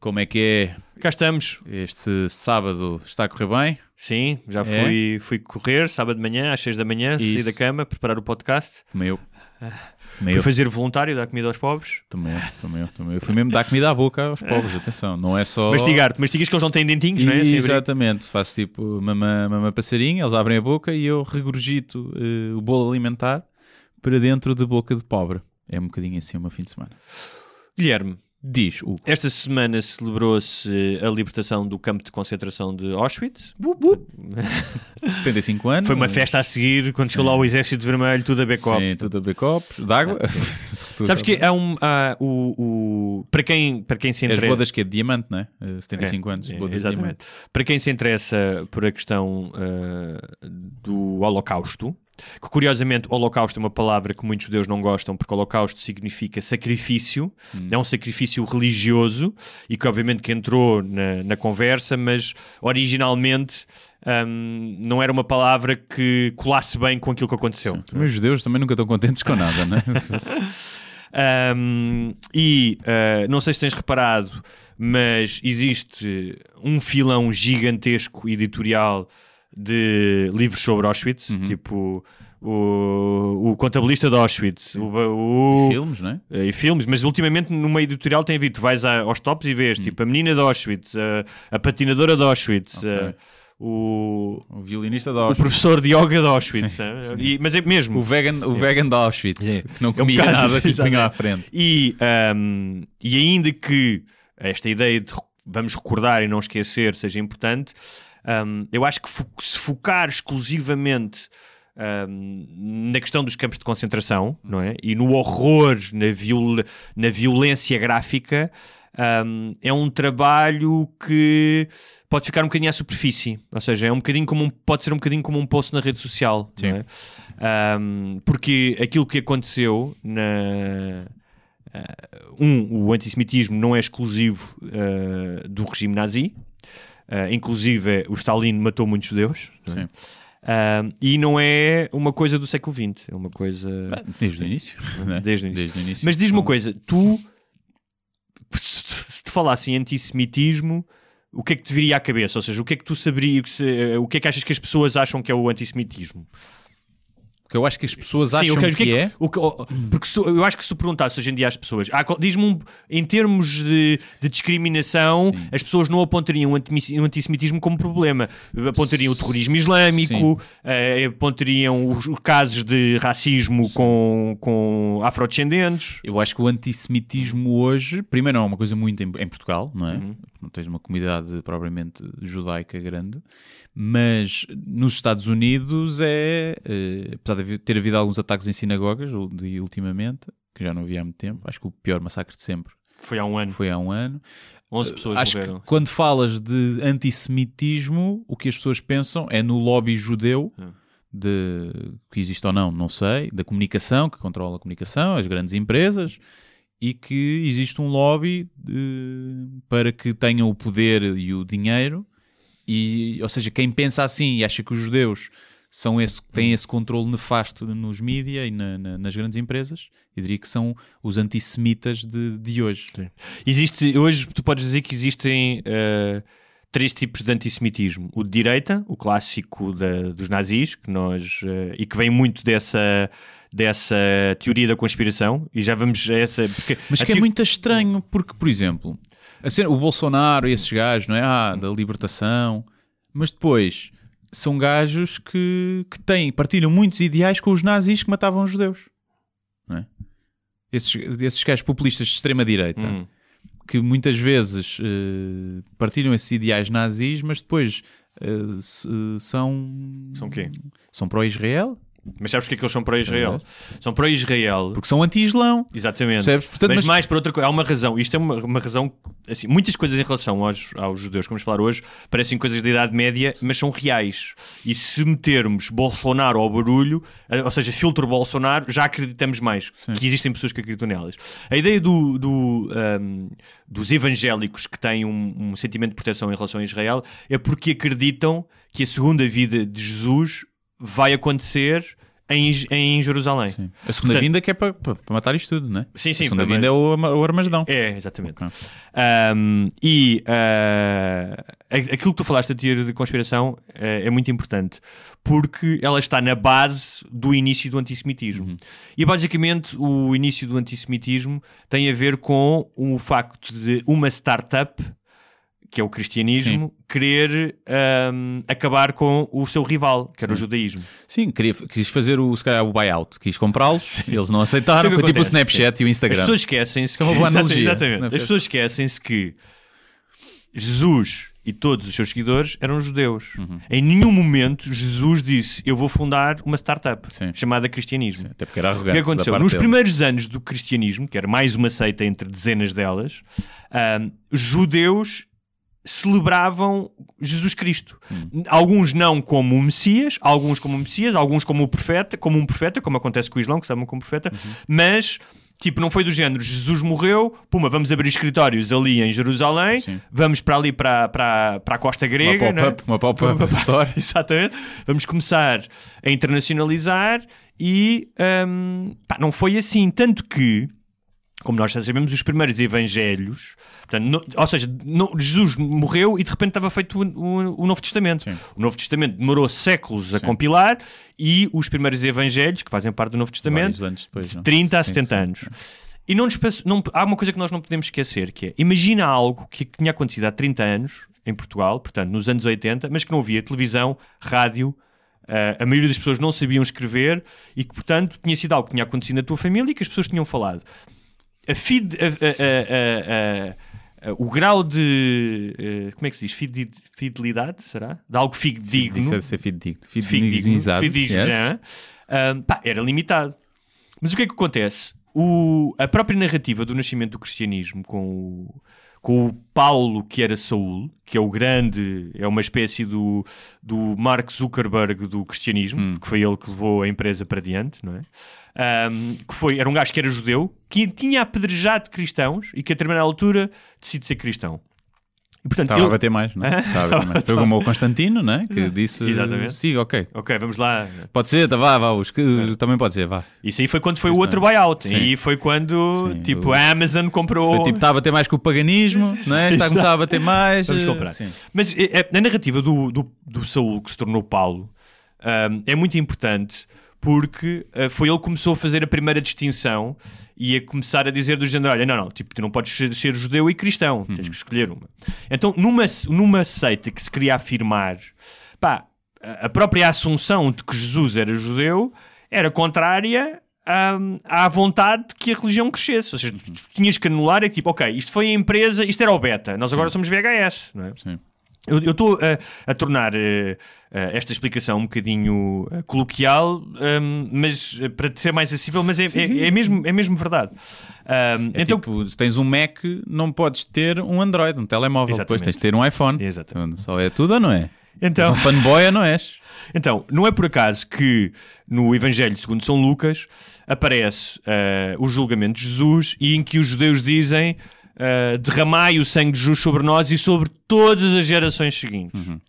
Como é que é? Cá estamos. Este sábado está a correr bem? Sim, já É? fui, fui correr sábado de manhã, às 6 da manhã, saí Isso. da cama, preparar o podcast. Também eu. Fui Também eu. fazer voluntário, dar comida aos pobres. Também também também eu. Fui mesmo dar comida à boca aos pobres, atenção. Não é só. Mastigar-te, mastigas que eles não têm dentinhos, não é? Sem abrir. Exatamente, faço tipo mama, mama passarinho, eles abrem a boca e eu regurgito eh, o bolo alimentar para dentro de boca de pobre. É um bocadinho assim o meu fim de semana. Guilherme, Diz, Hugo. esta semana celebrou-se a libertação do campo de concentração de Auschwitz. 75 anos. Foi uma festa a seguir, quando chegou lá o Exército Vermelho, tudo a backup. Sim, tudo a copos. D'água. Sabes que há um. há o, o- para, quem, para quem se As interessa. bodas que é de diamante, não é? Eh, 75 anos, É, bodas de exatamente. Para quem se interessa por a questão ah, do Holocausto, que curiosamente Holocausto é uma palavra que muitos judeus não gostam, porque Holocausto significa sacrifício, Hum. é um sacrifício religioso e que obviamente que entrou na, na conversa, mas originalmente ahm, não era uma palavra que colasse bem com aquilo que aconteceu. Também os judeus também nunca estão contentes com nada, não é? Um, e uh, não sei se tens reparado, mas existe um filão gigantesco editorial de livros sobre Auschwitz, Uhum. tipo o, o contabilista de Auschwitz, o, o- Filmes, não é? eh, e filmes, mas ultimamente numa editorial tem havido, tu vais a- aos tops e vês tipo a menina de Auschwitz, a, a patinadora de Auschwitz, Ok. eh, o, O violinista de o Auschwitz. professor de yoga de Auschwitz, Sim, eh, sim. e- mas é mesmo. O vegan, o vegan de Auschwitz, É. que não um comia bocado nada assim, que punha à exatamente. frente. E, ahm, e ainda que esta ideia de vamos recordar e não esquecer seja importante, ahm, eu acho que fo- se focar exclusivamente ahm, na questão dos campos de concentração não é? e no horror, na, viol na violência gráfica, ahm, é um trabalho que pode ficar um bocadinho à superfície, ou seja, é um bocadinho como um- pode ser um bocadinho como um post na rede social, é? Ahm, porque aquilo que aconteceu na Uh, um, o antissemitismo não é exclusivo uh, do regime nazi, Uh, inclusive o Stalin matou muitos judeus, é? Sim. Uh, e não é uma coisa do século XX, é uma coisa Desde o início. não é? desde o início. Desde o início. Mas diz-me uma Então, coisa, tu se te falasse em antissemitismo, o que é que te viria à cabeça? Ou seja, o que é que tu saberias, se- o que é que achas que as pessoas acham que é o antissemitismo? Que eu acho que as pessoas Sim, acham o que- o que, é. o que- porque se- eu acho que se perguntasse hoje em dia às pessoas, ah, diz-me um- em termos de, de discriminação, Sim. as pessoas não apontariam o antissemitismo como problema. Apontariam o terrorismo islâmico, eh, apontariam os, os casos de racismo com, com afrodescendentes. Eu acho que o antissemitismo hoje, primeiro, não é uma coisa muito em, em Portugal, não é? Uhum. Não tens uma comunidade propriamente judaica grande, mas nos Estados Unidos é, eh, apesar de ter havido alguns ataques em sinagogas de, ultimamente, que já não havia há muito tempo, acho que o pior massacre de sempre Foi há um ano. foi há um ano. 11 pessoas acho morreram. que quando falas de antissemitismo, o que as pessoas pensam é no lobby judeu, É. de, que existe ou não, não sei, da comunicação, que controla a comunicação, as grandes empresas, e que existe um lobby eh, para que tenham o poder e o dinheiro, e, ou seja, quem pensa assim e acha que os judeus são esse, têm esse controle nefasto nos mídias e na- na- nas grandes empresas, eu diria que são os antissemitas de, de hoje. Existe, hoje tu podes dizer que existem eh, três tipos de antissemitismo. O de direita, o clássico da- dos nazis, que nós, eh, e que vem muito dessa, dessa teoria da conspiração, e já vamos a essa. Mas que é muito estranho, porque, por exemplo, cena- o Bolsonaro e esses gajos, não é? Ah, da libertação, mas depois são gajos que, que têm, partilham muitos ideais com os nazis que matavam os judeus, é? Esses, esses gajos populistas de extrema-direita, Hum. que muitas vezes eh, partilham esses ideais nazis, mas depois se- são. São quê? São pró-Israel, Mas sabes porque é que eles são para Israel? São para Israel. porque são anti-islão. Exatamente. Portanto, mas, mas- mais por outra coisa, há uma razão. Isto é uma, uma razão. Assim, muitas coisas em relação aos, aos judeus que vamos falar hoje parecem coisas da Idade Média, mas são reais. E se metermos Bolsonaro ao barulho, ou seja, filtro Bolsonaro, já acreditamos mais Sim. que existem pessoas que acreditam nelas. A ideia do, do, ahm, dos evangélicos que têm um, um sentimento de proteção em relação a Israel é porque acreditam que a segunda vida de Jesus vai acontecer em, em Jerusalém. Sim. A segunda Portanto- vinda que é para, para matar isto tudo, não é? Sim, sim, A segunda vinda é o, o Armagedão. É, exatamente. Ok. Um, e uh, aquilo que tu falaste da teoria de conspiração uh, é muito importante porque ela está na base do início do antissemitismo. Uhum. E basicamente o início do antissemitismo tem a ver com o facto de uma startup, que é o cristianismo, querer um, acabar com o seu rival, que era o Sim. judaísmo. Sim, queria, quis fazer o, se calhar, o buyout. Quis comprá-los, eles não aceitaram. O Foi tipo o? Snapchat e o Instagram. As pessoas esquecem-se é uma que- boa Exatamente, analogia. exatamente. Não é? As pessoas esquecem-se que Jesus e todos os seus seguidores eram judeus. Uhum. Em nenhum momento Jesus disse: Eu vou fundar uma startup Sim. chamada cristianismo. Até porque era O que arrogante. aconteceu? Nos dele. primeiros anos do cristianismo, que era mais uma seita entre dezenas delas, ahm, judeus celebravam Jesus Cristo. Hum. Alguns não como o Messias, alguns como o Messias, alguns como o profeta, como um profeta, como acontece com o Islão, que se chamam como profeta, Uhum. mas tipo, não foi do género, Jesus morreu, puma, vamos abrir escritórios ali em Jerusalém, Sim. vamos para ali para, para, para a costa Uma grega, não é? pop-up, uma pop-up store. Exatamente. Vamos começar a internacionalizar e hum, pá, não foi assim. Tanto que, como nós já sabemos, os primeiros evangelhos, portanto, no- ou seja, no- Jesus morreu e de repente estava feito o, o- o Novo Testamento. Sim. O Novo Testamento demorou séculos a Sim. compilar e os primeiros evangelhos, que fazem parte do Novo Testamento, depois. não? 30 a Sim, 70 sim. anos. E não nos não- há uma coisa que nós não podemos esquecer, que é, imagina algo que tinha acontecido há 30 anos em Portugal, portanto, nos anos 80, mas que não havia televisão, rádio, eh, a maioria das pessoas não sabiam escrever e que, portanto, tinha sido algo que tinha acontecido na tua família e que as pessoas tinham falado. A fide- a- a- o grau de... eh, como é que se diz? Fide- Fidelidade, será? De algo fidedigno Isso é de ser fidedigno. fidedigno, yes. já, ahm, pá, era limitado. Mas o que é que acontece? O- a própria narrativa do nascimento do cristianismo com o, com o Paulo, que era Saul, que é o grande, é uma espécie do, do Mark Zuckerberg do cristianismo, Hum. porque foi ele que levou a empresa para diante, não é? Ahm, que foi, era um gajo que era judeu, que tinha apedrejado cristãos e que a determinada altura decide ser cristão. Portanto, Estava a ele- bater mais, não é? Estava a bater mais. Foi como o Constantino, não é? Que disse. Exatamente. Sim, ok. Ok, vamos lá. Pode ser, tá, vá, vá. Os que, Também pode ser, vá. Isso aí foi quando foi o Isto outro é. buyout. Sim. E foi quando, Sim, tipo, o- a Amazon comprou... Foi tipo, está a bater mais com o paganismo, não é? Está a começar a bater mais. Vamos eh, comprar. Sim. Mas é, é, a narrativa do, do, do Saul, que se tornou Paulo, ahm, é muito importante porque ah, foi ele que começou a fazer a primeira distinção e a começar a dizer do género, olha, não, não, tipo, tu não podes ser, ser judeu e cristão, tens que escolher uma. Então, numa, numa seita que se queria afirmar, pá, a própria assunção de que Jesus era judeu era contrária hum, à vontade de que a religião crescesse. Ou seja, tu tinhas que anular, é tipo, ok, isto foi a empresa, isto era o beta, nós agora somos VHS, não é? Sim. Eu estou a, a tornar eh, eh, esta explicação um bocadinho eh, coloquial, hum, mas eh, para ser mais acessível, mas é, Sim, é- sim. é mesmo, é mesmo verdade. Hum, É então, tipo, se tens um Mac, não podes ter um Android, um telemóvel. Depois Exatamente. tens de ter um iPhone. Exatamente. Só é tudo ou não é? então, És um fanboy ou não és? Então, não é por acaso que no Evangelho segundo São Lucas aparece o julgamento de Jesus e em que os judeus dizem eh, derramai o sangue de Jesus sobre nós e sobre todas as gerações seguintes. Uhum.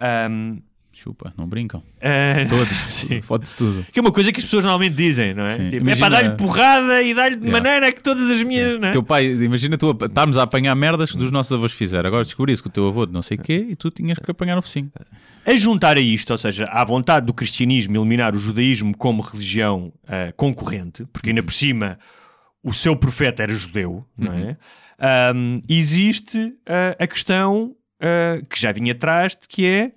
Ahm, Chupa, não brincam. eh, Todos. Fode-se tudo. Que é uma coisa que as pessoas normalmente dizem, não é? Tipo, É Imagina- para dar-lhe porrada e dar-lhe de Yeah. maneira que todas as minhas. Não é? Teu pai, imagina tu a- estarmos a apanhar merdas que dos nossos avós fizeram. Agora descobri isso com o teu avô de não sei o quê e tu tinhas que apanhar no focinho. A juntar a isto, ou seja, à vontade do cristianismo eliminar o judaísmo como religião ah, concorrente, porque ainda por cima o seu profeta era judeu, não é? Ahm, existe ah, a questão ah, que já vinha atrás, de que é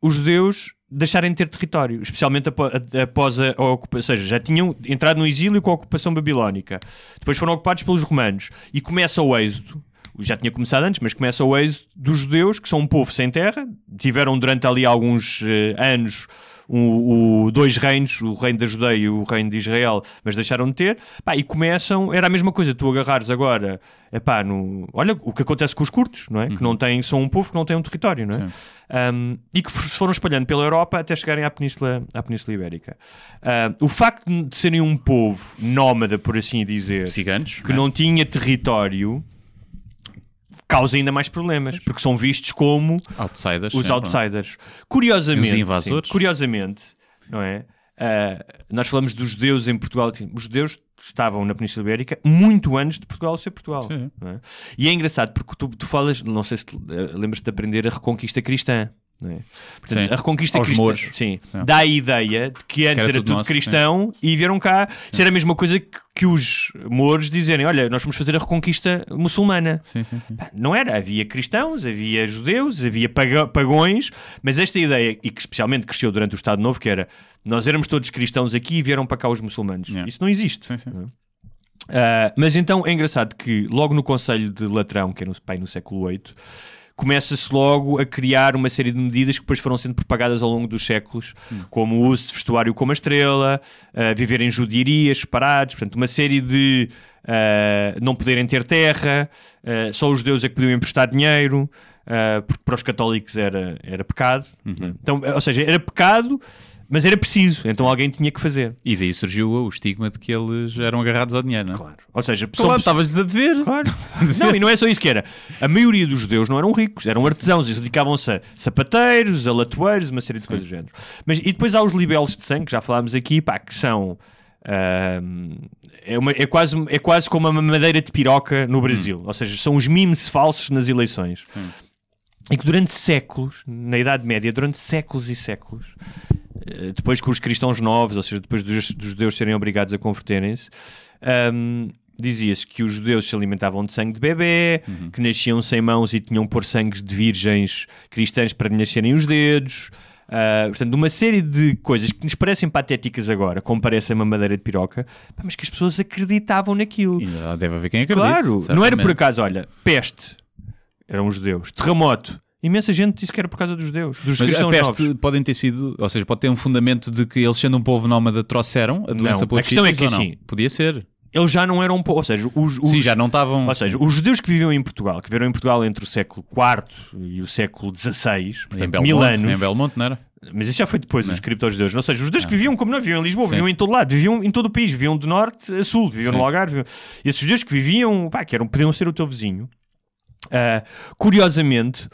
os judeus deixarem de ter território, especialmente após a, ocupação, ou seja, já tinham entrado no exílio com a ocupação babilónica, depois foram ocupados pelos romanos e começa o êxodo. Já tinha começado antes, mas começa o êxodo dos judeus, que são um povo sem terra, tiveram durante ali alguns eh, anos o, o- dois reinos, o reino da Judeia e o reino de Israel, mas deixaram de ter, Pá, e começam, era a mesma coisa, tu agarrares agora, epá, no, olha o que acontece com os curtos, não é? Que não têm, são um povo que não tem um território, não é? Um, e que se foram espalhando pela Europa até chegarem à Península, à Península Ibérica. Um, o facto de serem um povo nómada, por assim dizer, Ciganos. que não tinha território, causa ainda mais problemas, porque são vistos como Outsiders. os sempre. outsiders. Curiosamente, os invasores. sim, curiosamente, não é? Uh, nós falamos dos judeus em Portugal. Os judeus estavam na Península Ibérica muito antes de Portugal ser Portugal. É? E é engraçado porque tu, tu falas, não sei se uh, lembras-te de aprender a reconquista cristã. É? Portanto, a reconquista Aos cristã sim, é. dá a ideia de que antes que era, era, tudo, nosso, cristão sim. e vieram cá. Isso era a mesma coisa que, que, os mouros dizerem: Olha, nós vamos fazer a reconquista muçulmana. Sim, não era. Havia cristãos, havia judeus, havia pagões, mas esta ideia, e que especialmente cresceu durante o Estado Novo, que era nós éramos todos cristãos aqui e vieram para cá os muçulmanos. Isso não existe. Uh, mas então é engraçado que logo no Conselho de Latrão, que é no, pai, no século VIII, começa-se logo a criar uma série de medidas que depois foram sendo propagadas ao longo dos séculos, hum. como o uso de vestuário como a estrela, uh, viver em judiarias separados, portanto, uma série de uh, não poderem ter terra, uh, só os judeus é que podiam emprestar dinheiro, uh, porque para os católicos era, era pecado. Uhum. Então, ou seja, era pecado mas era preciso, então alguém tinha que fazer. E daí surgiu o estigma de que eles eram agarrados ao dinheiro, não é? Claro. Ou seja, claro, estavas a dever. Claro. não, e não é só isso que era. A maioria dos judeus não eram ricos, eram artesãos, eles dedicavam-se a sapateiros, a latoeiros, uma série de Sim. coisas do género. Mas, e depois há os libelos de sangue, que já falámos aqui, pá, que são. Uh, é, uma, é, quase, é quase como uma madeira de piroca no Brasil. Hum. Ou seja, são os memes falsos nas eleições. Sim. E que durante séculos, na Idade Média, durante séculos e séculos, depois com os cristãos novos, ou seja, depois dos, dos judeus serem obrigados a converterem-se, um, dizia-se que os judeus se alimentavam de sangue de bebê, uhum. que nasciam sem mãos e tinham por sangue de virgens cristãs para nascerem os dedos. Uh, portanto, uma série de coisas que nos parecem patéticas agora, como parece uma madeira de piroca, mas que as pessoas acreditavam naquilo. E deve haver quem acredite. Claro, certamente. não era por acaso, olha, peste, eram os judeus, terremoto, Imensa gente disse que era por causa dos judeus, dos Mas cristãos a peste novos. podem ter sido, ou seja, pode ter um fundamento de que eles sendo um povo nómada trouxeram a doença não, para A questão é que assim, podia ser. Eles já não eram um povo, ou seja, os, os, Sim, já não estavam. Ou seja, os judeus que viviam em Portugal, que viveram em Portugal entre o século IV e o século XVI, portanto, mil anos. Em Belmonte, não era? Mas isso já foi depois, não. os criptos-judeus. Ou seja, os judeus que viviam como não, viviam em Lisboa, Sim. viviam em todo lado, viviam em todo o país, viviam de norte a sul, viviam Sim. no Algarve. Viviam... E esses judeus que viviam, pá, que eram, podiam ser o teu vizinho. Uh, curiosamente,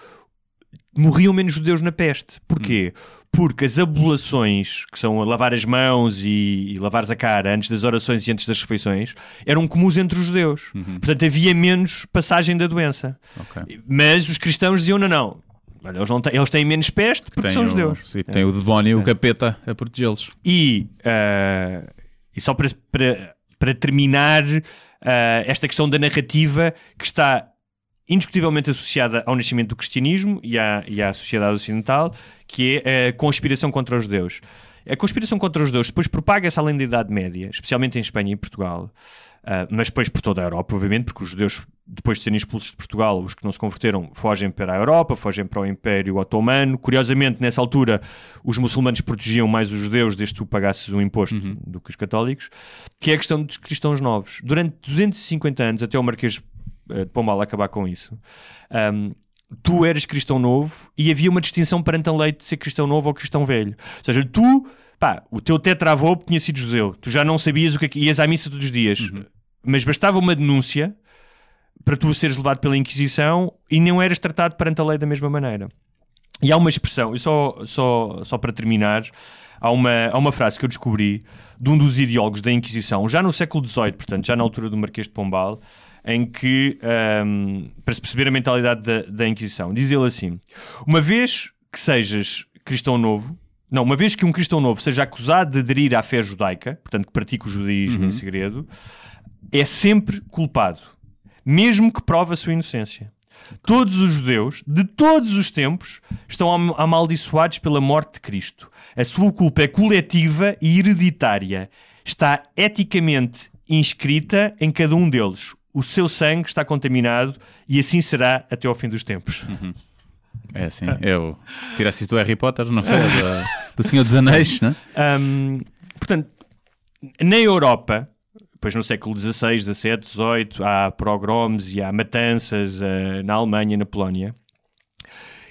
morriam menos judeus na peste. Porquê? Hum. Porque as abulações, que são lavar as mãos e, e lavar a cara antes das orações e antes das refeições, eram comuns entre os judeus. Uhum. Portanto, havia menos passagem da doença. Okay. Mas os cristãos diziam: não, não, Olha, eles, têm, eles, têm, menos peste porque tem são o, judeus. Sim, tem o demónio, é. o capeta a protegê-los. E, uh, e só para, para, para terminar, uh, esta questão da narrativa que está indiscutivelmente associada ao nascimento do cristianismo e à, e à sociedade ocidental, que é a conspiração contra os judeus. A conspiração contra os judeus depois propaga-se além da Idade Média, especialmente em Espanha e Portugal, uh, mas depois por toda a Europa, obviamente, porque os judeus, depois de serem expulsos de Portugal, os que não se converteram, fogem para a Europa, fogem para o Império Otomano. Curiosamente, nessa altura, os muçulmanos protegiam mais os judeus desde que tu pagasses um imposto uhum. do que os católicos, que é a questão dos cristãos novos. Durante 250 anos, até o Marquês de Pombal acabar com isso. Um, tu eras cristão novo e havia uma distinção perante a lei de ser cristão novo ou cristão velho. Ou seja, tu, pá, o teu tetravô tinha sido judeu, tu já não sabias o que é que ias à missa todos os dias, uhum. mas bastava uma denúncia para tu seres levado pela Inquisição e não eras tratado perante a lei da mesma maneira. E há uma expressão, e só, só, só para terminar, há uma, há uma frase que eu descobri de um dos ideólogos da Inquisição, já no século XVIII, portanto, já na altura do Marquês de Pombal, em que, um, para se perceber a mentalidade da, da Inquisição, diz ele assim: uma vez que sejas cristão novo, não, uma vez que um cristão novo seja acusado de aderir à fé judaica, portanto que pratica o judaísmo uhum. em segredo, é sempre culpado, mesmo que prove a sua inocência. Todos os judeus, de todos os tempos, estão amaldiçoados pela morte de Cristo. A sua culpa é coletiva e hereditária. Está eticamente inscrita em cada um deles o seu sangue está contaminado e assim será até ao fim dos tempos. Uhum. É assim, eu se tirasse do Harry Potter, não foi? do, do Senhor dos Anéis, né? Um, portanto, na Europa, depois no século XVI, XVII, XVIII, há pogroms e há matanças uh, na Alemanha e na Polónia.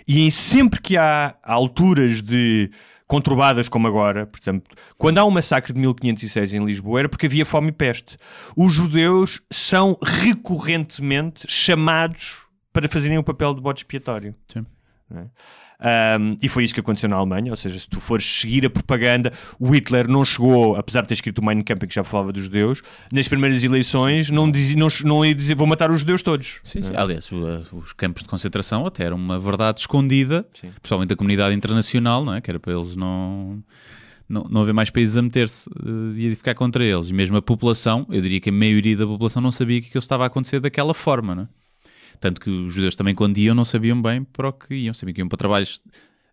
E sempre que há alturas de conturbadas como agora. Portanto, quando há um massacre de 1506 em Lisboa era porque havia fome e peste. Os judeus são recorrentemente chamados para fazerem o papel de bode expiatório. Sim. é? Um, e foi isso que aconteceu na Alemanha, ou seja, se tu fores seguir a propaganda, o Hitler não chegou, apesar de ter escrito o Mein Kampf que já falava dos judeus, nas primeiras eleições não, dizia, não, não ia dizer vou matar os judeus todos. Sim, sim. Aliás, os campos de concentração até eram uma verdade escondida, sim. principalmente da comunidade internacional, não é? que era para eles não não, não haver mais países a meter-se uh, e a ficar contra eles. E mesmo a população, eu diria que a maioria da população não sabia que aquilo estava a acontecer daquela forma, não é? Tanto que os judeus também, quando iam, não sabiam bem para o que iam. Sabiam que iam para trabalhos,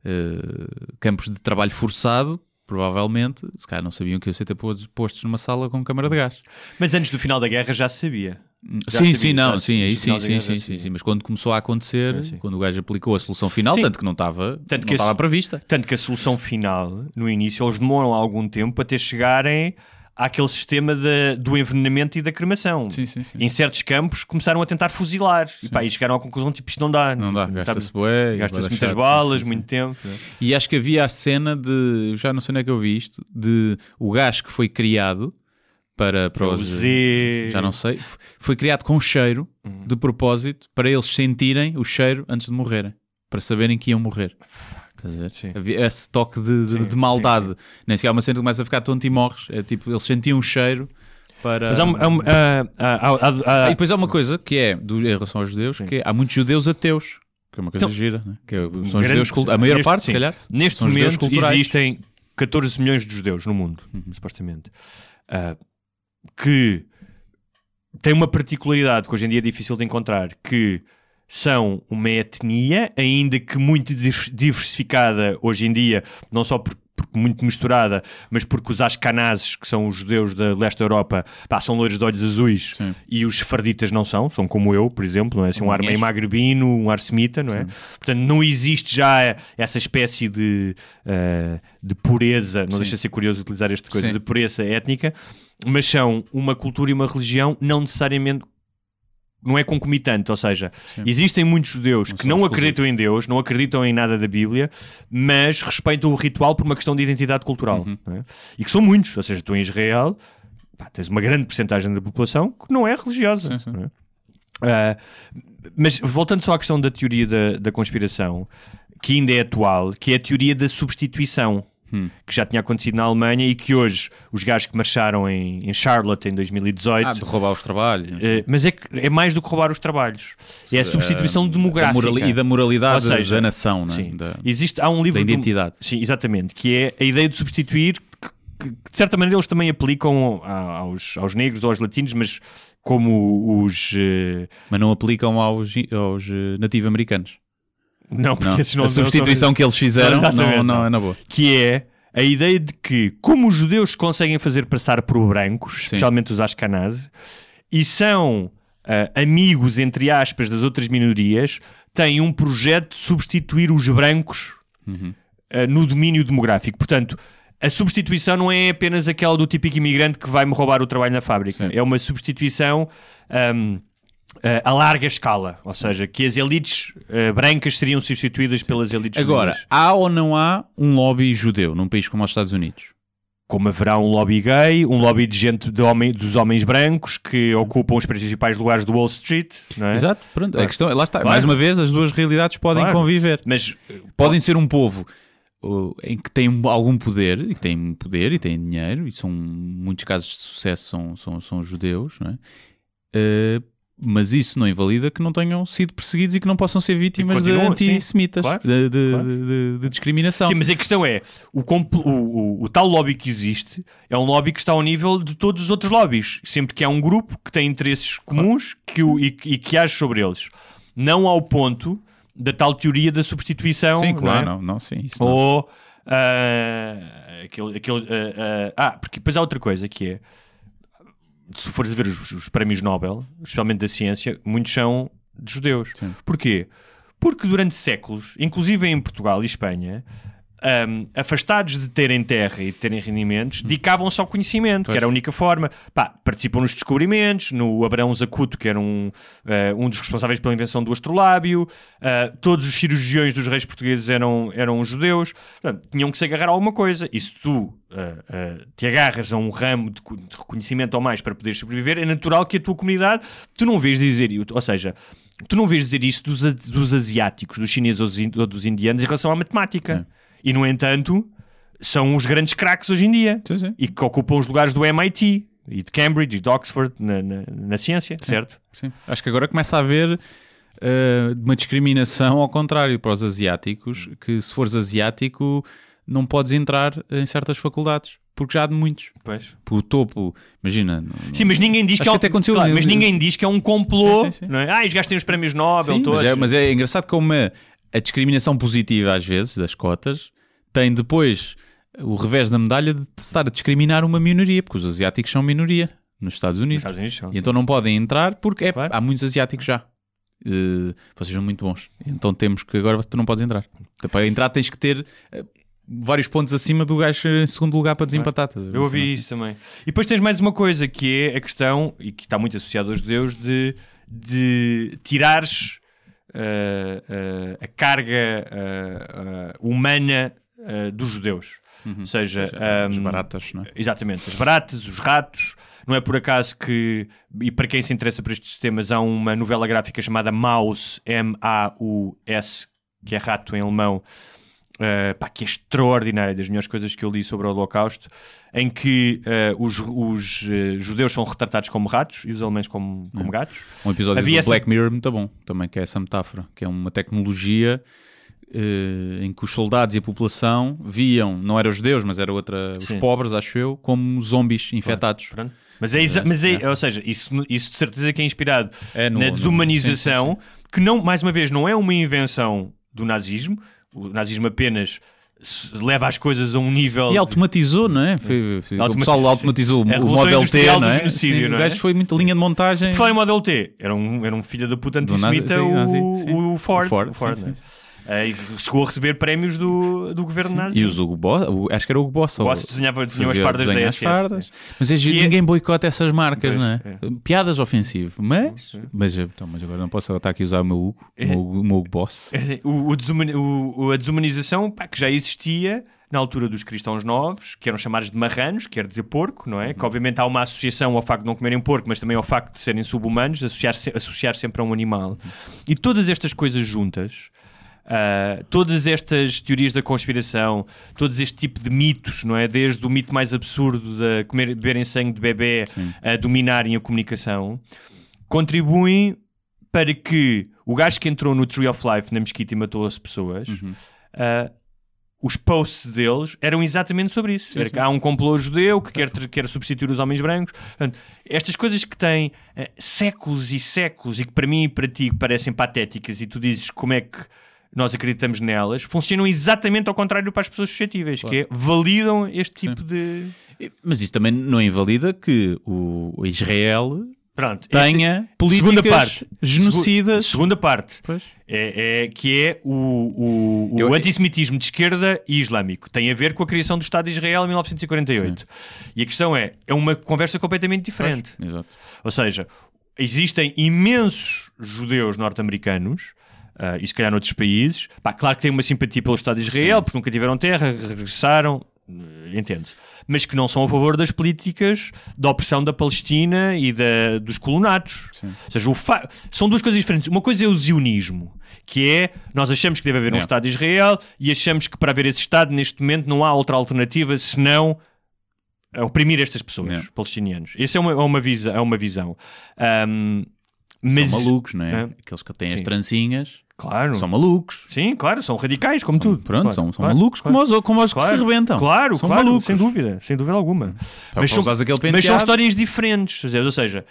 uh, campos de trabalho forçado, provavelmente, se calhar não sabiam que iam ser postos numa sala com câmara de gás. Mas antes do final da guerra já se sabia. Já sim, sim, não, sim, aí sim, sim, sim, sim, sim, mas quando começou a acontecer, é, quando o gajo aplicou a solução final, sim. tanto que não estava, tanto não estava prevista. Tanto que a solução final, no início, eles demoram algum tempo até chegarem àquele sistema de, do envenenamento e da cremação. Sim, sim, sim. Em certos campos começaram a tentar fuzilar e, pá, e chegaram à conclusão tipo isto não dá. Não dá, gasta-se bué, gasta-se muitas balas, muito tempo. E acho que havia a cena de, já não sei onde é que eu vi isto, de o gás que foi criado para, para os. Z... Já não sei. Foi criado com cheiro, uhum. de propósito, para eles sentirem o cheiro antes de morrerem. Para saberem que iam morrer. Estás a ver? Sim. Havia esse toque de, de, sim, de maldade. Sim, Nem sequer há uma cena que começa a ficar tonto e morres. É tipo, eles sentiam o cheiro para. Mas há, há, há, e depois há uma coisa que é, do, em relação aos judeus, que é, há muitos judeus ateus. Que é uma coisa então, gira, né? que é, são grande, judeus, a maior neste, parte, se calhar. Neste momento existem 14 milhões de judeus no mundo, uhum. supostamente. Uh, que tem uma particularidade que hoje em dia é difícil de encontrar, que são uma etnia, ainda que muito diversificada hoje em dia, não só por, porque muito misturada, mas porque os ascanazes, que são os judeus da leste da Europa, pá, são loiros de olhos azuis Sim. e os sefarditas não são, são como eu, por exemplo, não é? Assim, um ar meio magrebino, um ar semita, não é? Sim. Portanto, não existe já essa espécie de, uh, de pureza, não Sim. deixa de ser curioso utilizar esta coisa, de pureza étnica, mas são uma cultura e uma religião não necessariamente não é concomitante, ou seja, Sim. existem muitos judeus não que não acreditam em Deus, não acreditam em nada da Bíblia, mas respeitam o ritual por uma questão de identidade cultural. Uhum. É? E que são muitos, ou seja, tu em Israel pá, tens uma grande porcentagem da população que não é religiosa. Sim, sim. É? Uh, mas voltando só à questão da teoria da, da conspiração, que ainda é atual, que é a teoria da substituição hum. que já tinha acontecido na Alemanha e que hoje os gajos que marcharam em, em Charlotte em 2018. Ah, de roubar os trabalhos. Uh, mas é, que, é mais do que roubar os trabalhos. É a substituição uh, demográfica. Da e da moralidade seja, da nação, né? sim. Da, Existe, há um livro. Da identidade. Do, sim, exatamente. Que é a ideia de substituir. Que, que, de certa maneira eles também aplicam aos, aos negros ou aos latinos, mas como os. Uh... Mas não aplicam aos, aos nativo-americanos. Não, porque não. não A substituição que eles fizeram não, não, não, é na boa. Que é a ideia de que, como os judeus conseguem fazer passar por brancos, Sim. especialmente os Ashkenazes, e são uh, amigos, entre aspas, das outras minorias, têm um projeto de substituir os brancos uhum. uh, no domínio demográfico. Portanto, a substituição não é apenas aquela do típico imigrante que vai me roubar o trabalho na fábrica. Sim. É uma substituição. Um, Uh, a larga escala, ou seja, que as elites uh, brancas seriam substituídas pelas elites Agora, há ou não há um lobby judeu num país como os Estados Unidos? Como haverá um lobby gay, um lobby de gente de homem, dos homens brancos que ocupam os principais lugares do Wall Street, é? Exato, pronto. Claro. A questão, lá está. Claro. Mais uma vez, as duas realidades podem claro. conviver. Mas podem ser um povo em que tem algum poder, e que tem poder e tem dinheiro, e são muitos casos de sucesso são, são, são judeus, não é? Uh, mas isso não invalida que não tenham sido perseguidos e que não possam ser vítimas de antissemitas, claro, de, de, claro. de, de, discriminação. Sim, mas a questão é: o, o, o, o, tal lobby que existe é um lobby que está ao nível de todos os outros lobbies. Sempre que há um grupo que tem interesses comuns claro. que e, e, que age sobre eles. Não ao ponto da tal teoria da substituição. Sim, claro, não, é? não, não, sim. Ou. Uh, aquele, aquele, uh, uh, ah, porque depois há outra coisa que é se fores a ver os, os, prémios Nobel, especialmente da ciência, muitos são de judeus. Sim. Porquê? Porque durante séculos, inclusive em Portugal e Espanha, um, afastados de terem terra e de terem rendimentos, hum. dedicavam-se ao conhecimento, pois. que era a única forma. Pá, participam nos descobrimentos, no Abraão Zacuto, que era um, uh, um dos responsáveis pela invenção do astrolábio, uh, todos os cirurgiões dos reis portugueses eram, eram judeus, Portanto, tinham que se agarrar a alguma coisa, e se tu uh, te agarras a um ramo de, de reconhecimento ou mais para poder sobreviver, é natural que a tua comunidade, tu não vês dizer, ou seja, tu não vês dizer isso dos, dos asiáticos, dos chineses ou dos in- ou dos indianos em relação à matemática. E, no entanto, são os grandes craques hoje em dia Sim, sim. e que ocupam os lugares do MIT e de Cambridge e de Oxford na, na, na ciência, certo? Sim. Acho que agora começa a haver eh, uma discriminação ao contrário para os asiáticos, que se fores asiático não podes entrar em certas faculdades, porque já há de muitos. Pois. Por o topo, imagina. não- Sim, mas ninguém diz que é um, até aconteceu claro, mas ninguém diz que é um complô. Sim, sim, sim. Não é? Ah, os gajos têm os prémios Nobel Sim, todos. mas, é, mas é engraçado como a, a discriminação positiva, às vezes, das cotas, tem depois o revés da medalha de estar a discriminar uma minoria, porque os asiáticos são minoria nos Estados Nos Unidos. Estados Unidos são. E então não podem entrar porque é, Claro. há muitos asiáticos já. Eh, vocês são muito bons. Então temos que agora tu não podes entrar. Então, para entrar tens que ter eh, vários pontos acima do gajo em segundo lugar para desempatar. Eu ouvi Assim, isso também. E depois tens mais uma coisa que é a questão, e que está muito associada aos judeus, de, de tirares uh, uh, a carga uh, humana dos judeus. Ou seja, As um, baratas, não é? Exatamente, as baratas, os ratos. Não é por acaso que, e para quem se interessa por estes temas, há uma novela gráfica chamada Maus, M-A-U-S, que é rato em alemão, uh, pá, que é extraordinária, das melhores coisas que eu li sobre o Holocausto, em que uh, os, os uh, judeus são retratados como ratos e os alemães como, como gatos. Um episódio Havia do essa- Black Mirror muito bom, também que é essa metáfora, que é uma tecnologia eh, em que os soldados e a população viam, não eram os judeus, mas era outra, os pobres, acho eu, como zombies infectados. Pronto. Mas é, exa- mas é, ou seja, isso, isso de certeza que é inspirado É no- na no- desumanização, sim, que não, mais uma vez, não é uma invenção do nazismo. O nazismo apenas leva as coisas a um nível. E automatizou, não é? Foi, foi- o pessoal automatizou o revolução Model T, industrial não é? Sim, não o é? gajo foi muito linha de montagem. Por falar em Model T, era um, era um filho da puta nazi- antissemita, sim, o, nazi, o Ford. O Ford, o Ford, sim, né? sim, sim. Eh, e chegou a receber prémios do, do governo nazi. E os Hugo Boss, o- acho que era o Hugo Boss. O Boss desenhava umas fazia fardas da SS. Mas é giro, E é- ninguém boicota essas marcas, Pois, não é? é. Piadas ofensivas. Mas, mas, então, mas agora não posso estar aqui a usar o meu Hugo, o meu Hugo, o meu Hugo Boss. É, O, o desumani- o- o- a desumanização pá, que já existia na altura dos cristãos novos, que eram chamados de marranos, quer dizer porco, não é? Que obviamente há uma associação ao facto de não comerem porco, mas também ao facto de serem sub-humanos, associar, associar sempre a um animal. E todas estas coisas juntas, ah, todas estas teorias da conspiração, todos este tipo de mitos, não é? Desde o mito mais absurdo de comer, beberem sangue de bebê Sim. a dominarem a comunicação, contribuem para que o gajo que entrou no Tree of Life na mesquita e matou as pessoas, Uhum. ah, os posts deles eram exatamente sobre isso. Sim, sim. há um complô judeu que quer, quer substituir os homens brancos. Portanto, estas coisas que têm ah, séculos e séculos e que para mim e para ti parecem patéticas e tu dizes como é que nós acreditamos nelas, funcionam exatamente ao contrário para as pessoas suscetíveis, que é validam este tipo de... Mas isso também não invalida que o Israel Pronto. tenha esse- políticas segunda parte. genocidas. Segunda parte. Pois. É, é- que é o, o, o Eu- antissemitismo de esquerda e islâmico. Tem a ver com a criação do Estado de Israel em 1948. E a questão é, é uma conversa completamente diferente. Exato. Ou seja, existem imensos judeus norte-americanos, ah, e se calhar noutros países, pá, claro que têm uma simpatia pelo Estado de Israel, porque nunca tiveram terra, regressaram, entende mas que não são a favor das políticas da opressão da Palestina e da, dos colonatos. Sim. Ou seja, fa- são duas coisas diferentes. Uma coisa é o zionismo, que é nós achamos que deve haver um É. Estado de Israel e achamos que para haver esse Estado, neste momento, não há outra alternativa senão oprimir estas pessoas, É. palestinianos. Essa é uma, é uma, visa, é uma visão. Ahm, mas, São malucos, não é? Aqueles que têm as Sim. trancinhas Claro. são malucos. Sim, claro, são radicais, como tudo. Pronto, Claro, são, são claro, malucos claro. como os, como os que se rebentam. Claro, são claro, malucos. sem dúvida, sem dúvida alguma. Para, Mas são- Mas são histórias diferentes, ou seja,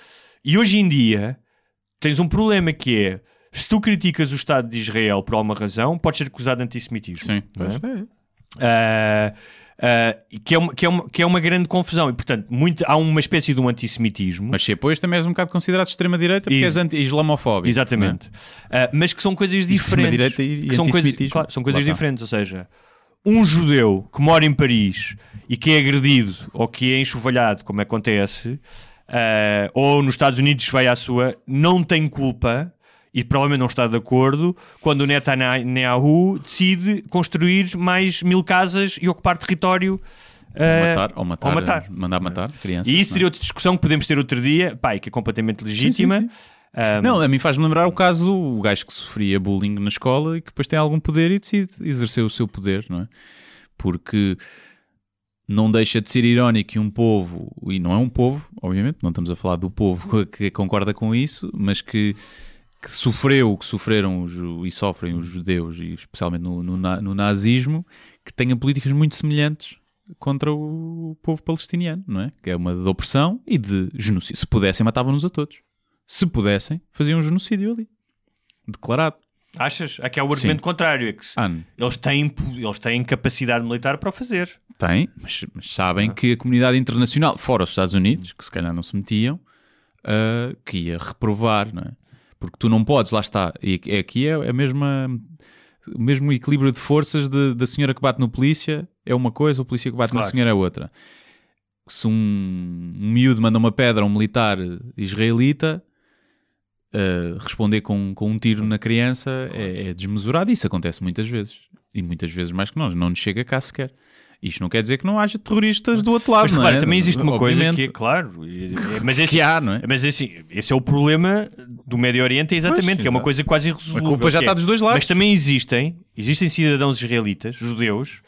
e hoje em dia tens um problema que é se tu criticas o Estado de Israel por alguma razão, podes ser acusado de antissemitismo. Sim, não é? pois. Ah, que, é uma, que, é uma, que é uma grande confusão e portanto muito, há uma espécie de um antissemitismo Mas se apoias também és um bocado considerado de extrema-direita porque és anti-islamofóbico. Exatamente. Ah, mas que são coisas diferentes. Extrema-direita e- e são coisas, claro, são coisas Lá está. diferentes. Ou seja, um judeu que mora em Paris e que é agredido ou que é enxovalhado, como acontece, ah, ou nos Estados Unidos vai à sua, não tem culpa e provavelmente não está de acordo quando o Netanyahu decide construir mais mil casas e ocupar território. Ou ah, matar, ou matar, ou matar. mandar matar crianças. e isso é? seria outra discussão que podemos ter outro dia, pá, e que é completamente legítima. sim, sim. Um, Não, a mim faz-me lembrar o caso do gajo que sofria bullying na escola e que depois tem algum poder e decide exercer o seu poder, não é? Porque não deixa de ser irónico que um povo, e não é um povo, obviamente, não estamos a falar do povo que concorda com isso, mas que, que sofreu o que sofreram os, e sofrem os judeus, e especialmente no, no, no nazismo, que tenha políticas muito semelhantes contra o povo palestiniano, não é? Que é uma de opressão e de genocídio. Se pudessem, matavam-nos a todos. Se pudessem, faziam um genocídio ali. Declarado. Achas? Aqui é o argumento Sim. contrário. É que Ah, eles, têm, eles têm capacidade militar para o fazer. tem, mas, mas sabem que a comunidade internacional, fora os Estados Unidos, que se calhar não se metiam, ah, que ia reprovar, não é? Porque tu não podes, lá está, e é- aqui é a mesma, o mesmo equilíbrio de forças de- da senhora que bate no polícia é uma coisa, o polícia que bate na Claro. senhora é outra. Se um, um miúdo manda uma pedra a um militar israelita, ah, responder com, com um tiro na criança é, é desmesurado. Isso acontece muitas vezes. E muitas vezes mais que nós. Não nos chega cá sequer. Isto não quer dizer que não haja terroristas do outro lado, Mas não repara, é? também existe uma coisa Obviamente. que é claro. é- Mas esse, Que há, não é? mas assim, esse é o problema do Médio Oriente, é exatamente, Pois, que é uma coisa quase A irresolúvel. culpa já que é- está dos dois lados. Mas também existem, existem cidadãos israelitas, judeus,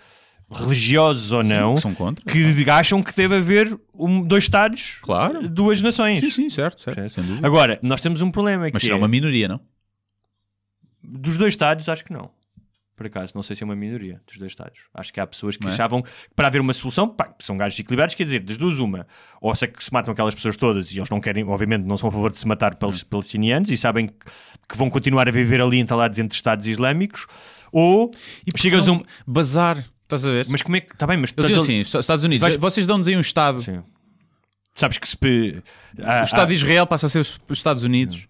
religiosos ou não, que são contra. que acham que deve haver um- dois Estados, Claro. duas nações. Sim, sim, certo, certo. Agora, nós temos um problema Mas que será é, uma minoria, não? dos dois Estados, acho que não. Por acaso, não sei se é uma minoria dos dois Estados. Acho que há pessoas que Não é? achavam que para haver uma solução, pá, são gajos equilibrados, quer dizer, das duas, uma. Ou se, é que se matam aquelas pessoas todas e eles não querem, obviamente, não são a favor de se matar pelos palestinianos e sabem que, que vão continuar a viver ali entalados entre Estados Islâmicos. Ou E chegas a um. Bazar. Estás a ver? Mas como é que. Está bem, mas. A- assim, Estados Unidos, Vais- vocês dão-nos aí um Estado. Sim. Sabes que se. há- O Estado há- de Israel passa a ser os os Estados Unidos.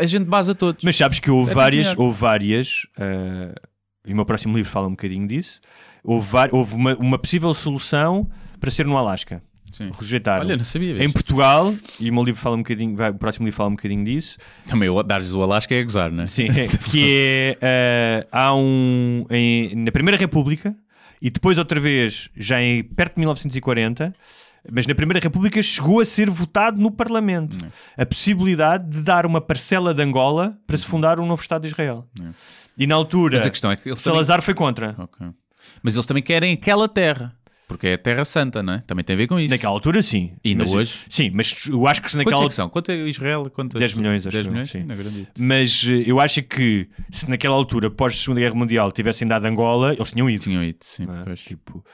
A gente basa todos. Mas sabes que houve É várias, melhor. houve várias, eh, e o meu próximo livro fala um bocadinho disso. Houve, houve uma, uma possível solução para ser no Alasca. Sim. Rejeitaram. Olha, não sabia. em vês? Portugal, e o meu livro fala um bocadinho, vai, o próximo livro fala um bocadinho disso. Também o dar-lhes o Alasca é gozar, não é? Sim, que é eh, há um em- na Primeira República e depois outra vez já em perto de 1940, mas na Primeira República chegou a ser votado no Parlamento Hum. a possibilidade de dar uma parcela de Angola para se fundar um novo Estado de Israel. Hum. E na altura Mas a questão é que eles também... Salazar foi contra. Ok. Mas eles também querem aquela terra. Porque é a Terra Santa, não é? Também tem a ver com isso. Naquela altura, sim. E ainda Mas- hoje? Sim, mas eu acho que se Quantos naquela é que são? Quanto é Israel? Quanto 10 milhões, acho 10 eu, milhões? sim. Mas eh, eu acho que se naquela altura, pós Segunda Guerra Mundial, tivessem dado Angola, eles tinham ido. Tinham ido, sim. é? Tipo,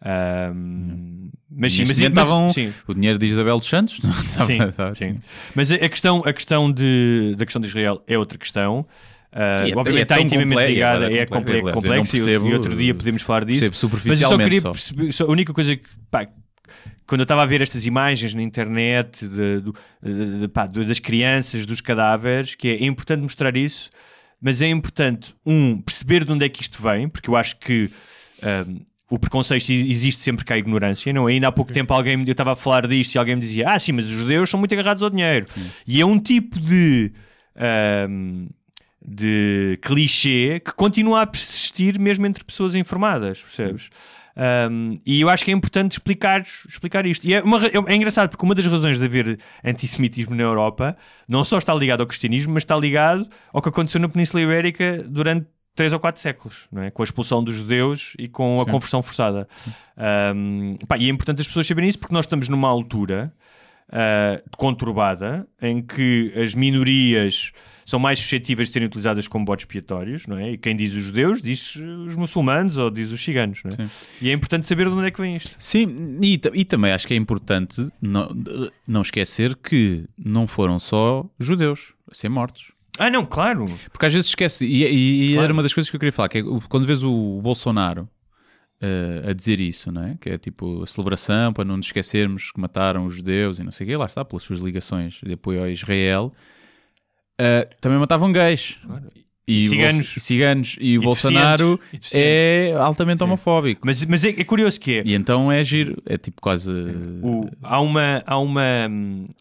ahm, mas sim, mas, estavam sim, o dinheiro de Isabel dos Santos. Não, estava- sim, estava- sim. Mas a a questão, a questão de, da questão de Israel é outra questão. Ah, Sim, é- obviamente é está intimamente comple- ligada, é é, complexo. complexo e- percebo- e outro dia podemos falar disso. Mas eu só queria só. perceber, só- a única coisa que, pá, quando eu estava a ver estas imagens na internet de- de- de- pá, das crianças, dos cadáveres, que é, é importante mostrar isso, mas é importante, um, perceber de onde é que isto vem, porque eu acho que ahm, o preconceito existe sempre que há ignorância, não? é? Ainda há pouco tempo alguém, eu estava a falar disto e alguém me dizia, ah sim, mas os judeus são muito agarrados ao dinheiro. E é um tipo de... ahm, de clichê que continua a persistir mesmo entre pessoas informadas, percebes? Um, e eu acho que é importante explicar, explicar isto. E é, uma ra- é engraçado porque uma das razões de haver antissemitismo na Europa não só está ligado ao cristianismo, mas está ligado ao que aconteceu na Península Ibérica durante três ou quatro séculos, não é? com a expulsão dos judeus e com a Sim. conversão forçada. Um, pá, e é importante as pessoas saberem isso porque nós estamos numa altura uh, conturbada em que as minorias são mais suscetíveis de serem utilizadas como botes expiatórios, não é? E quem diz os judeus diz os muçulmanos ou diz os ciganos, não é? Sim. E é importante saber de onde é que vem isto. Sim, e, e também acho que é importante não, não esquecer que não foram só judeus a ser mortos. Ah, não, claro. Porque às vezes esquece, e, e- e Claro. era uma das coisas que eu queria falar, que é quando vês o Bolsonaro eh, a dizer isso, não é? Que é tipo a celebração para não nos esquecermos que mataram os judeus e não sei o quê, lá está, pelas suas ligações de apoio a Israel, eh, também matavam gays. Claro. E, E ciganos. E ciganos. E o E Bolsonaro deficientes. É altamente homofóbico. Mas, mas é, é curioso que é. E então é giro, é tipo quase. O- há, uma, há, uma,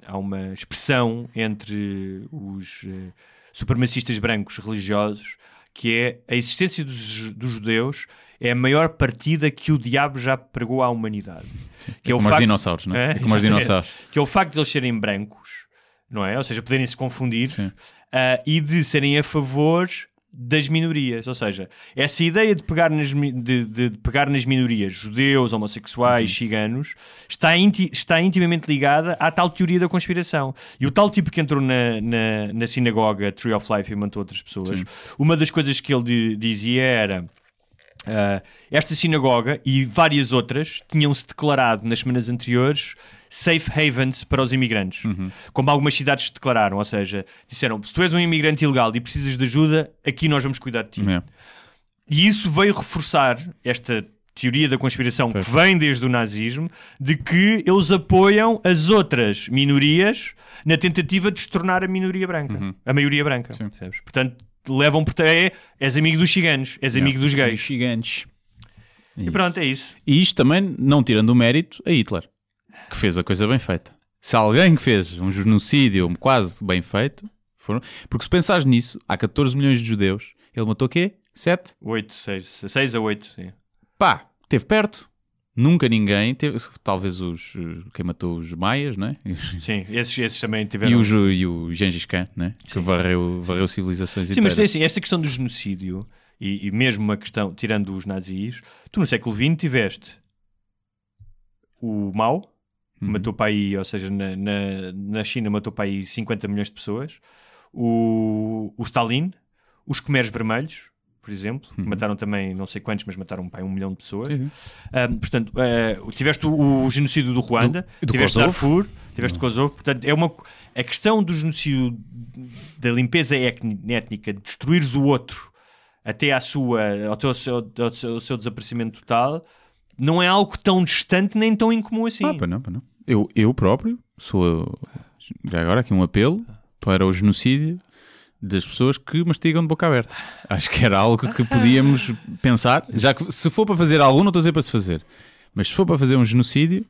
há uma expressão entre os eh, supremacistas brancos religiosos que é a existência dos, dos judeus é a maior partida que o diabo já pregou à humanidade. é que é como os facto- dinossauros, não é? É, É como os dinossauros. Que é o facto de eles serem brancos não é? Ou seja, poderem se confundir Sim. ah, e de serem a favor das minorias. Ou seja, essa ideia de pegar nas, de, de- de pegar nas minorias, judeus, homossexuais, Uhum. ciganos, está, inti- está intimamente ligada à tal teoria da conspiração. E o tal tipo que entrou na, na, na sinagoga Tree of Life e matou outras pessoas, Sim. uma das coisas que ele di- dizia era. Ah, esta sinagoga e várias outras tinham-se declarado nas semanas anteriores safe havens para os imigrantes, como algumas cidades se declararam, ou seja, disseram se tu és um imigrante ilegal e precisas de ajuda, aqui nós vamos cuidar de ti. É. E isso veio reforçar esta teoria da conspiração que vem desde o nazismo, de que eles apoiam as outras minorias na tentativa de se tornar a minoria branca, a maioria branca. Portanto, levam por é, és amigo dos ciganos, és amigo dos gays. Gigantes. E pronto, é isso. E isto também não tirando o mérito a Hitler, que fez a coisa bem feita. Se alguém que fez um genocídio quase bem feito, foram... porque se pensares nisso, há 14 milhões de judeus, ele matou o quê? 7? 8, 6, 6 a 8, sim. Pá, esteve perto. Nunca ninguém teve, talvez os eh, quem matou os maias, né? Sim, esses, esses também tiveram. E o, e o Gengis Khan, né? Que varreu, varreu civilizações Sim, mas inteiras. tem assim, esta questão do genocídio e, e mesmo uma questão, tirando os nazis, tu no século XX tiveste o Mao, Uhum. matou para aí, ou seja, na, na, na China matou para aí 50 milhões de pessoas, o, o Stalin, os Khmeres Vermelhos, por exemplo, que mataram também não sei quantos, mas mataram aí um milhão de pessoas. Uhum. Sim. Ah, portanto, ah, tiveste o, o genocídio do Ruanda, Do- do tiveste Kosovo. Darfur, tiveste Kosovo. Portanto, é uma, a questão do genocídio, da limpeza étni- étnica, de destruires o outro até à sua, ao, teu, ao seu, ao seu- ao seu desaparecimento total, não é algo tão distante nem tão incomum assim. Ah, pá, não, pá, não. Eu, eu próprio sou, já agora aqui um apelo para o genocídio das pessoas que mastigam de boca aberta. Acho que era algo que podíamos pensar, já que se for para fazer algo, não estou a dizer para se fazer, mas se for para fazer um genocídio,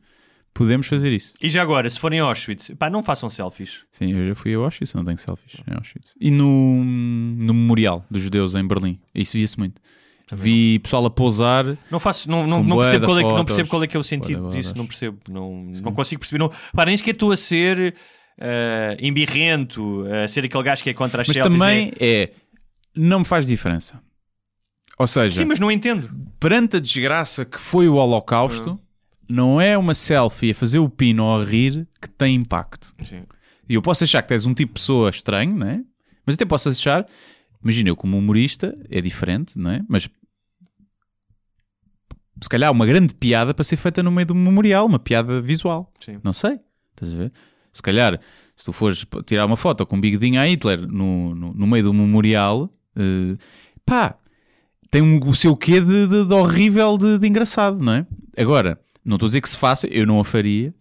podemos fazer isso. E já agora, se forem a Auschwitz, pá, não façam selfies. Sim, eu já fui a Auschwitz, não tenho selfies em Auschwitz. E no, no memorial dos judeus em Berlim, isso via-se muito. Vi pessoal a pousar Não faço, não, não, não, percebo qual é, que- não fotos. percebo qual é que é o sentido disso, fotos. não percebo, não, não consigo perceber. Não, pá, nem sequer estou a ser ah, embirrento, a ser aquele gajo que é contra as Mas selfies, também né? é. Não me faz diferença. Ou seja, Sim, mas não entendo. perante a desgraça que foi o Holocausto, não é uma selfie a fazer o pino ou a rir que tem impacto. Sim. E eu posso achar que tens um tipo de pessoa estranho, não é? Mas até posso achar. Imagina, eu como humorista é diferente, não é? Mas se calhar uma grande piada para ser feita no meio do memorial, uma piada visual. Sim. Não sei. Estás a ver? Se calhar, se tu fores tirar uma foto com um bigodinho a Hitler no, no, no meio do memorial, eh, pá, tem um, o seu quê de, de- de horrível de, de engraçado, não é? Agora, não estou a dizer que se faça, eu não a faria,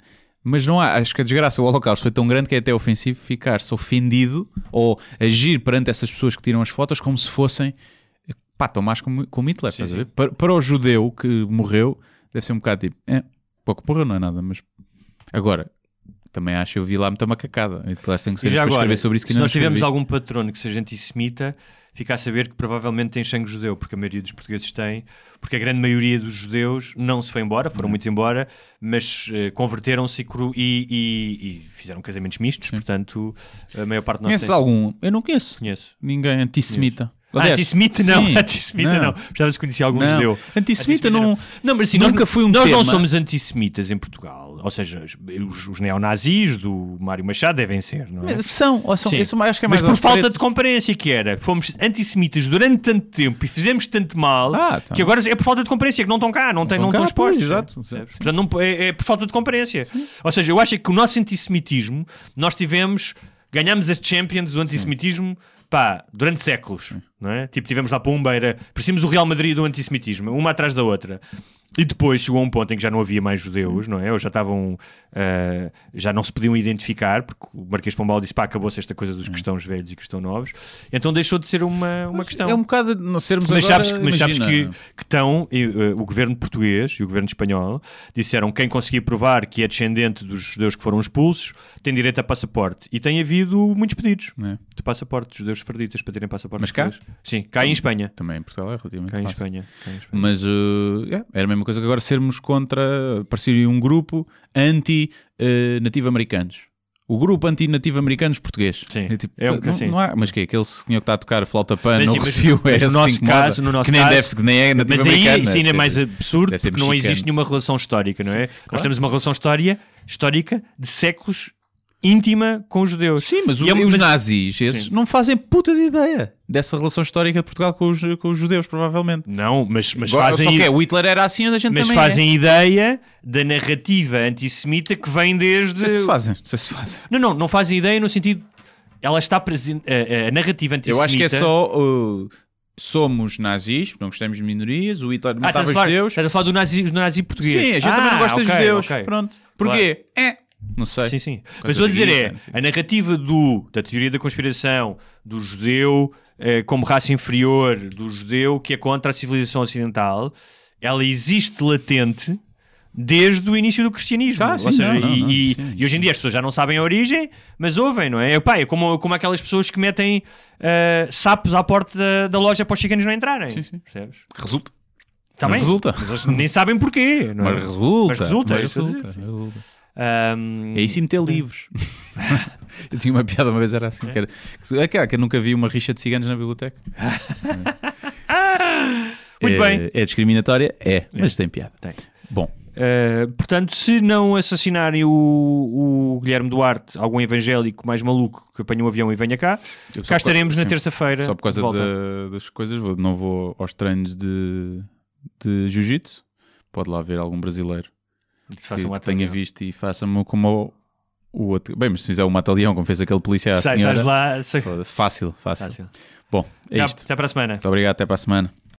mas não há, acho que a desgraça, o Holocausto foi tão grande que é até ofensivo ficar-se ofendido ou agir perante essas pessoas que tiram as fotos como se fossem pá, tão más como, como Hitler, Sim, estás a sim. ver? Para, para o judeu que morreu, deve ser um bocado tipo, é, pouco morreu não é nada, mas agora também acho eu vi lá muita macacada. Claro, tem que ser já para agora, escrever sobre isso que se não nós tivermos algum patrono que seja antissemita, fica a saber que provavelmente tem sangue judeu, porque a maioria dos portugueses tem, porque a grande maioria dos judeus não se foi embora, Uhum. foram muitos embora, mas eh, converteram-se e, e- e- fizeram casamentos mistos, portanto, a maior parte nós Conheces tem. algum? Eu não conheço. Conheço. Ninguém antissemita. Aliás, antissemita não, sim, antissemita não. Precisava-se conhecer algum Não. judeu. Antissemita não- Não, mas assim, nunca nós, foi um Nós não tema. somos antissemitas em Portugal. Ou seja, os, os neonazis do Mário Machado devem ser, não é? Mas são, ou são Sim. sou- acho que é Mas mais por aos falta pretos. de comparência que era. Fomos antissemitas durante tanto tempo e fizemos tanto mal Ah, tá. que agora é por falta de comparência, que não estão cá, não, não estão estão cá, pois, expostos. exato. Percebes? Sim. Portanto, não- é, é por falta de comparência. Ou seja, eu acho que o nosso antissemitismo, nós tivemos, ganhamos as Champions do antissemitismo pá, durante séculos. Não é? Tipo, tivemos lá para um beira, parecíamos o Real Madrid do antissemitismo, uma atrás da outra. E depois chegou a um ponto em que já não havia mais judeus, não é? Ou já estavam, ah, já não se podiam identificar, porque o Marquês Pombal disse, pá, acabou-se esta coisa dos cristãos velhos e cristãos novos. Então deixou de ser uma, uma questão. É um bocado de não sermos Mas agora, sabes, mas sabes que, que estão, e, uh, o governo português e o governo espanhol disseram que quem conseguir provar que é descendente dos judeus que foram expulsos tem direito a passaporte. E tem havido muitos pedidos É. de passaporte judeus farditas para terem passaporte. Mas cá? Sim, cá em Espanha. Também em Portugal é relativamente Cá em fácil. Espanha. Cá em Espanha. Mas uh, é, era a mesma coisa que agora sermos contra, parecer um grupo anti-nativo-americanos. O grupo anti-nativo-americanos português. Sim, É tipo, é um não, assim. não há, mas que é? Aquele senhor que está a tocar flauta pan Mas no sim, mas- Recio é mas no nosso que caso- no nosso que nem caso- deve que nem é Mas nativo-americano. aí isso ainda é mais absurdo porque não mexicano. existe nenhuma relação histórica, não é? Nós claro. temos uma relação história, histórica de séculos íntima com os judeus. Sim, mas, o- E é- os nazis, esses, Sim. não fazem puta de ideia dessa relação histórica de Portugal com os, com os judeus, provavelmente. Não, mas, mas Agora, fazem Só que é, o Hitler era assim, a gente mas também fazem ideia da narrativa antissemita que vem é. desde. Não sei se fazem, não se fazem. Não, não, não fazem ideia no sentido. Ela está presente. A, a narrativa antissemita. Eu acho que é só... uh, somos nazis, não gostamos de minorias, o Hitler Ah, matava estás a falar, judeus. estás a falar do nazi, do nazi português. Sim, a gente também não Ah, gosta de ok, judeus. ok. Pronto. Porquê? É. Não sei. Sim, sim. Coisa Mas estou a dizer é, sim. a narrativa do, da teoria da conspiração, do judeu eh, como raça inferior, do judeu que é contra a civilização ocidental, ela existe latente desde o início do cristianismo. Ah, Ou sim, seja, não, não, e, não, e- e hoje em dia as pessoas já não sabem a origem, mas ouvem, não é? Epá, é como, como aquelas pessoas que metem eh, sapos à porta da, da loja para os chicanos não entrarem. Sim, sim. Percebes? Resulta. Mas bem? resulta. Mas eles nem sabem porquê. não é? Mas resulta. Mas resulta, é Mas eu resulta, Ahm, É isso e meter livros. eu tinha uma piada uma vez, era assim. Que era, que, que eu nunca vi uma rixa de ciganos na biblioteca. Muito é, bem. É discriminatória? É, mas tem piada. Tem. Bom, Uh, portanto, se não assassinarem o, o Guilherme Duarte, algum evangélico mais maluco que apanhe um avião e venha cá, cá estaremos na sim, terça-feira. Só por causa da- das coisas, vou- não vou aos treinos de, de jiu-jitsu. Pode lá ver algum brasileiro que, um que tenha visto e faça-me como o, o outro. Bem, mas se fizer um mata-leão, como fez aquele polícia à Sai, senhora, lá. fácil, fácil. Fácil. Bom, é Até- isto. Até para a semana. Muito obrigado, até para a semana.